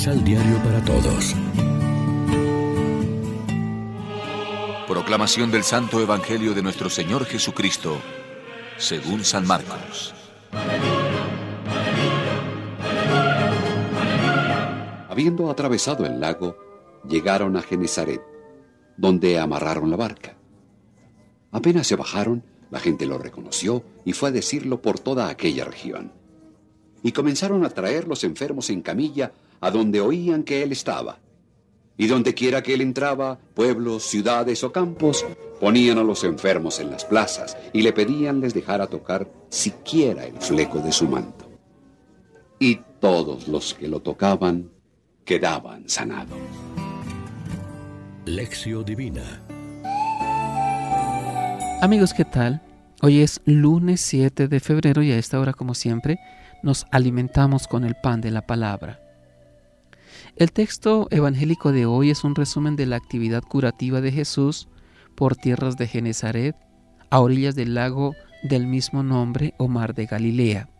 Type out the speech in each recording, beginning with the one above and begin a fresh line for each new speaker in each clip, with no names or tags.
Misal Diario para Todos.
Proclamación del Santo Evangelio de nuestro Señor Jesucristo, según San Marcos.
Habiendo atravesado el lago, llegaron a Genezaret, donde amarraron la barca. Apenas se bajaron, la gente lo reconoció y fue a decirlo por toda aquella región. Y comenzaron a traer los enfermos en camilla a donde oían que él estaba. Y donde quiera que él entraba, pueblos, ciudades o campos, ponían a los enfermos en las plazas y le pedían les dejara tocar siquiera el fleco de su manto. Y todos los que lo tocaban quedaban sanados.
Lección Divina
Amigos, ¿qué tal? Hoy es lunes 7 de febrero y a esta hora, como siempre, nos alimentamos con el pan de la palabra. El texto evangélico de hoy es un resumen de la actividad curativa de Jesús por tierras de Genezaret, a orillas del lago del mismo nombre o mar de Galilea.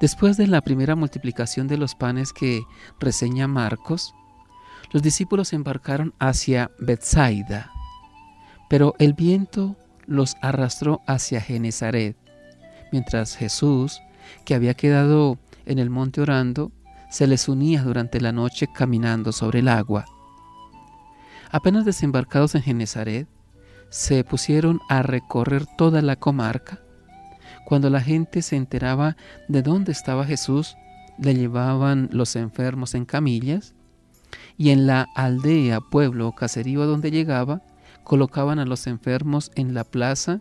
Después de la primera multiplicación de los panes que reseña Marcos, los discípulos embarcaron hacia Bethsaida, pero el viento los arrastró hacia Genezaret, mientras Jesús, que había quedado en el monte orando, se les unía durante la noche caminando sobre el agua. Apenas desembarcados en Genezaret, se pusieron a recorrer toda la comarca. Cuando la gente se enteraba de dónde estaba Jesús, le llevaban los enfermos en camillas y en la aldea, pueblo o caserío donde llegaba, colocaban a los enfermos en la plaza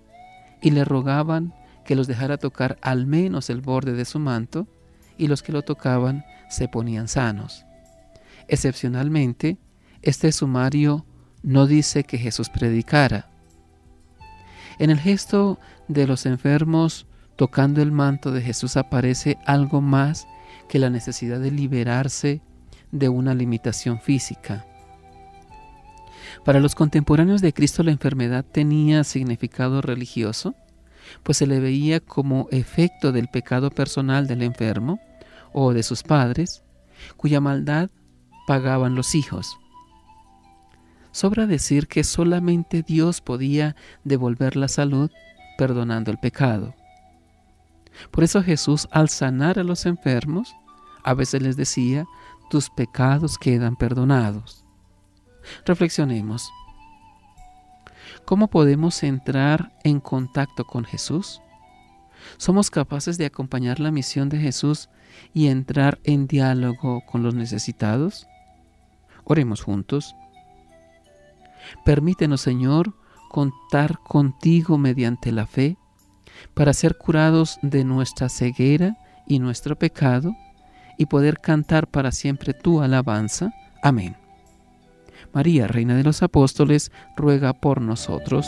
y le rogaban que los dejara tocar al menos el borde de su manto y los que lo tocaban se ponían sanos. Excepcionalmente, este sumario no dice que Jesús predicara. En el gesto de los enfermos tocando el manto de Jesús aparece algo más que la necesidad de liberarse de una limitación física. Para los contemporáneos de Cristo la enfermedad tenía significado religioso, pues se le veía como efecto del pecado personal del enfermo o de sus padres, cuya maldad pagaban los hijos. Sobra decir que solamente Dios podía devolver la salud perdonando el pecado. Por eso Jesús al sanar a los enfermos, a veces les decía, tus pecados quedan perdonados. Reflexionemos. ¿Cómo podemos entrar en contacto con Jesús? ¿Somos capaces de acompañar la misión de Jesús y entrar en diálogo con los necesitados? Oremos juntos. Permítenos, Señor, contar contigo mediante la fe para ser curados de nuestra ceguera y nuestro pecado y poder cantar para siempre tu alabanza. Amén. María, Reina de los Apóstoles, ruega por nosotros.